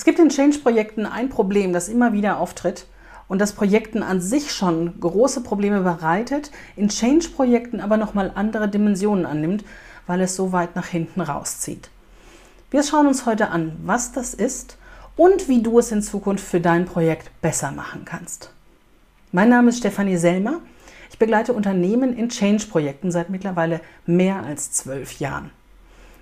Es gibt in Change-Projekten ein Problem, das immer wieder auftritt und das Projekten an sich schon große Probleme bereitet, in Change-Projekten aber nochmal andere Dimensionen annimmt, weil es so weit nach hinten rauszieht. Wir schauen uns heute an, was das ist und wie du es in Zukunft für dein Projekt besser machen kannst. Mein Name ist Stefanie Selmer. Ich begleite Unternehmen in Change-Projekten seit mittlerweile mehr als zwölf Jahren.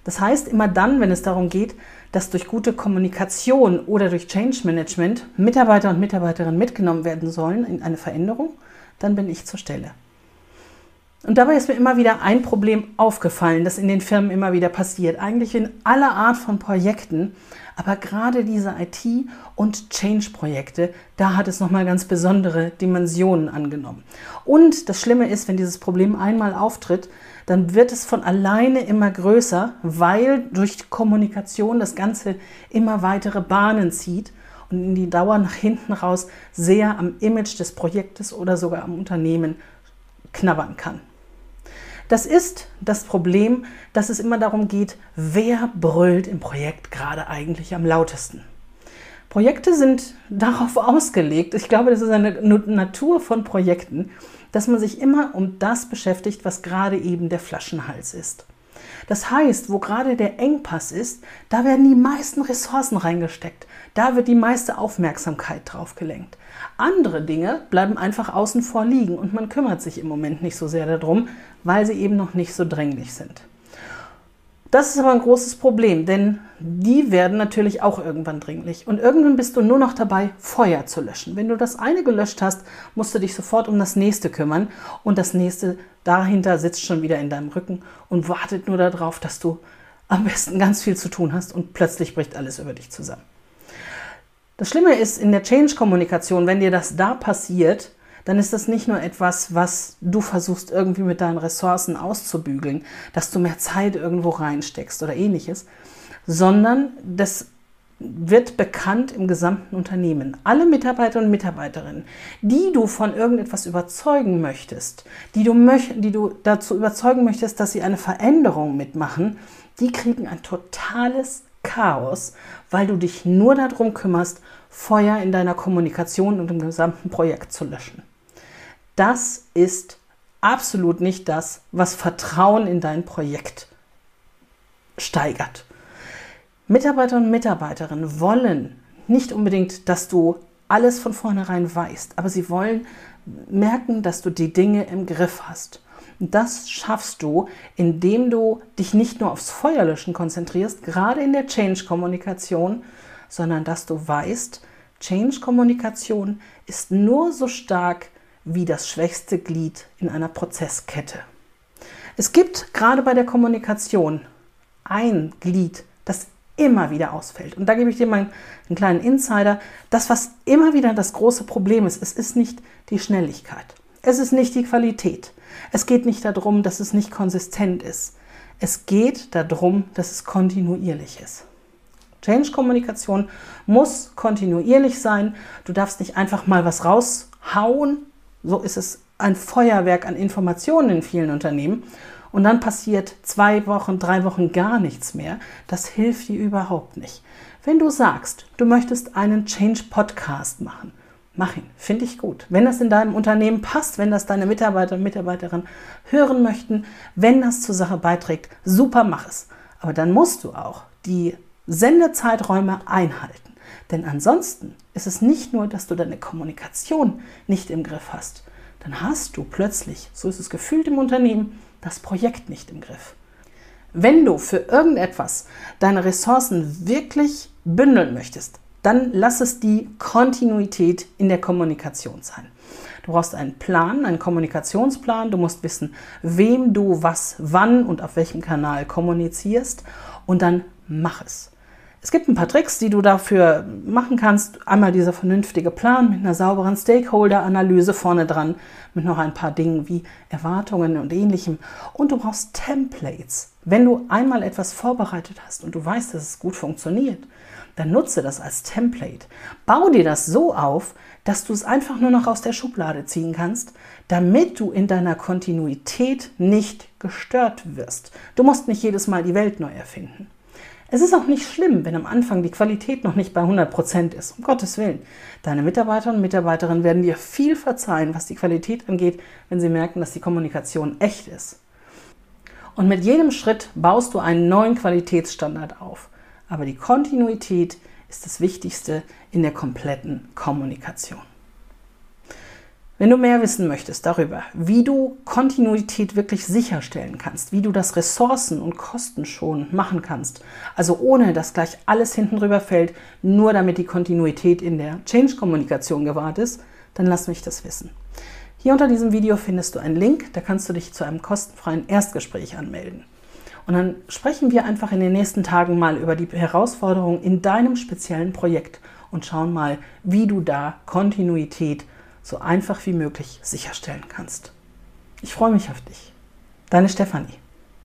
Das heißt, immer dann, wenn es darum geht, dass durch gute Kommunikation oder durch Change Management Mitarbeiter und Mitarbeiterinnen mitgenommen werden sollen in eine Veränderung, dann bin ich zur Stelle. Und dabei ist mir immer wieder ein Problem aufgefallen, das in den Firmen immer wieder passiert. Eigentlich in aller Art von Projekten, aber gerade diese IT- und Change-Projekte, da hat es nochmal ganz besondere Dimensionen angenommen. Und das Schlimme ist, wenn dieses Problem einmal auftritt, dann wird es von alleine immer größer, weil durch Kommunikation das Ganze immer weitere Bahnen zieht und in die Dauer nach hinten raus sehr am Image des Projektes oder sogar am Unternehmen knabbern kann. Das ist das Problem, dass es immer darum geht, wer brüllt im Projekt gerade eigentlich am lautesten. Projekte sind darauf ausgelegt, ich glaube, das ist eine Natur von Projekten, dass man sich immer um das beschäftigt, was gerade eben der Flaschenhals ist. Das heißt, wo gerade der Engpass ist, da werden die meisten Ressourcen reingesteckt. Da wird die meiste Aufmerksamkeit drauf gelenkt. Andere Dinge bleiben einfach außen vor liegen und man kümmert sich im Moment nicht so sehr darum, weil sie eben noch nicht so dränglich sind. Das ist aber ein großes Problem, denn die werden natürlich auch irgendwann dringlich. Und irgendwann bist du nur noch dabei, Feuer zu löschen. Wenn du das eine gelöscht hast, musst du dich sofort um das nächste kümmern. Und das nächste dahinter sitzt schon wieder in deinem Rücken und wartet nur darauf, dass du am besten ganz viel zu tun hast und plötzlich bricht alles über dich zusammen. Das Schlimme ist in der Change-Kommunikation, wenn dir das da passiert, dann ist das nicht nur etwas, was du versuchst irgendwie mit deinen Ressourcen auszubügeln, dass du mehr Zeit irgendwo reinsteckst oder ähnliches, sondern das wird bekannt im gesamten Unternehmen. Alle Mitarbeiter und Mitarbeiterinnen, die du von irgendetwas überzeugen möchtest, die du, möch die du dazu überzeugen möchtest, dass sie eine Veränderung mitmachen, die kriegen ein totales Chaos, weil du dich nur darum kümmerst, Feuer in deiner Kommunikation und im gesamten Projekt zu löschen. Das ist absolut nicht das, was Vertrauen in dein Projekt steigert. Mitarbeiter und Mitarbeiterinnen wollen nicht unbedingt, dass du alles von vornherein weißt, aber sie wollen merken, dass du die Dinge im Griff hast. Das schaffst du, indem du dich nicht nur aufs Feuerlöschen konzentrierst, gerade in der Change-Kommunikation, sondern dass du weißt, Change-Kommunikation ist nur so stark, wie das schwächste Glied in einer Prozesskette. Es gibt gerade bei der Kommunikation ein Glied, das immer wieder ausfällt. Und da gebe ich dir mal einen kleinen Insider. Das, was immer wieder das große Problem ist, es ist nicht die Schnelligkeit. Es ist nicht die Qualität. Es geht nicht darum, dass es nicht konsistent ist. Es geht darum, dass es kontinuierlich ist. Change-Kommunikation muss kontinuierlich sein. Du darfst nicht einfach mal was raushauen so ist es ein Feuerwerk an Informationen in vielen Unternehmen. Und dann passiert zwei Wochen, drei Wochen gar nichts mehr. Das hilft dir überhaupt nicht. Wenn du sagst, du möchtest einen Change Podcast machen, mach ihn. Finde ich gut. Wenn das in deinem Unternehmen passt, wenn das deine Mitarbeiter und Mitarbeiterinnen hören möchten, wenn das zur Sache beiträgt, super, mach es. Aber dann musst du auch die Sendezeiträume einhalten. Denn ansonsten ist es nicht nur, dass du deine Kommunikation nicht im Griff hast, dann hast du plötzlich, so ist es gefühlt im Unternehmen, das Projekt nicht im Griff. Wenn du für irgendetwas deine Ressourcen wirklich bündeln möchtest, dann lass es die Kontinuität in der Kommunikation sein. Du brauchst einen Plan, einen Kommunikationsplan. Du musst wissen, wem du was, wann und auf welchem Kanal kommunizierst und dann mach es. Es gibt ein paar Tricks, die du dafür machen kannst. Einmal dieser vernünftige Plan mit einer sauberen Stakeholder-Analyse vorne dran, mit noch ein paar Dingen wie Erwartungen und ähnlichem. Und du brauchst Templates. Wenn du einmal etwas vorbereitet hast und du weißt, dass es gut funktioniert, dann nutze das als Template. Bau dir das so auf, dass du es einfach nur noch aus der Schublade ziehen kannst, damit du in deiner Kontinuität nicht gestört wirst. Du musst nicht jedes Mal die Welt neu erfinden. Es ist auch nicht schlimm, wenn am Anfang die Qualität noch nicht bei 100% ist, um Gottes Willen. Deine Mitarbeiter und Mitarbeiterinnen werden dir viel verzeihen, was die Qualität angeht, wenn sie merken, dass die Kommunikation echt ist. Und mit jedem Schritt baust du einen neuen Qualitätsstandard auf. Aber die Kontinuität ist das Wichtigste in der kompletten Kommunikation. Wenn du mehr wissen möchtest darüber, wie du Kontinuität wirklich sicherstellen kannst, wie du das ressourcen- und kostenschonend machen kannst, also ohne dass gleich alles hinten drüber fällt, nur damit die Kontinuität in der Change-Kommunikation gewahrt ist, dann lass mich das wissen. Hier unter diesem Video findest du einen Link, da kannst du dich zu einem kostenfreien Erstgespräch anmelden. Und dann sprechen wir einfach in den nächsten Tagen mal über die Herausforderungen in deinem speziellen Projekt und schauen mal, wie du da Kontinuität so einfach wie möglich sicherstellen kannst. Ich freue mich auf dich. Deine Stefanie.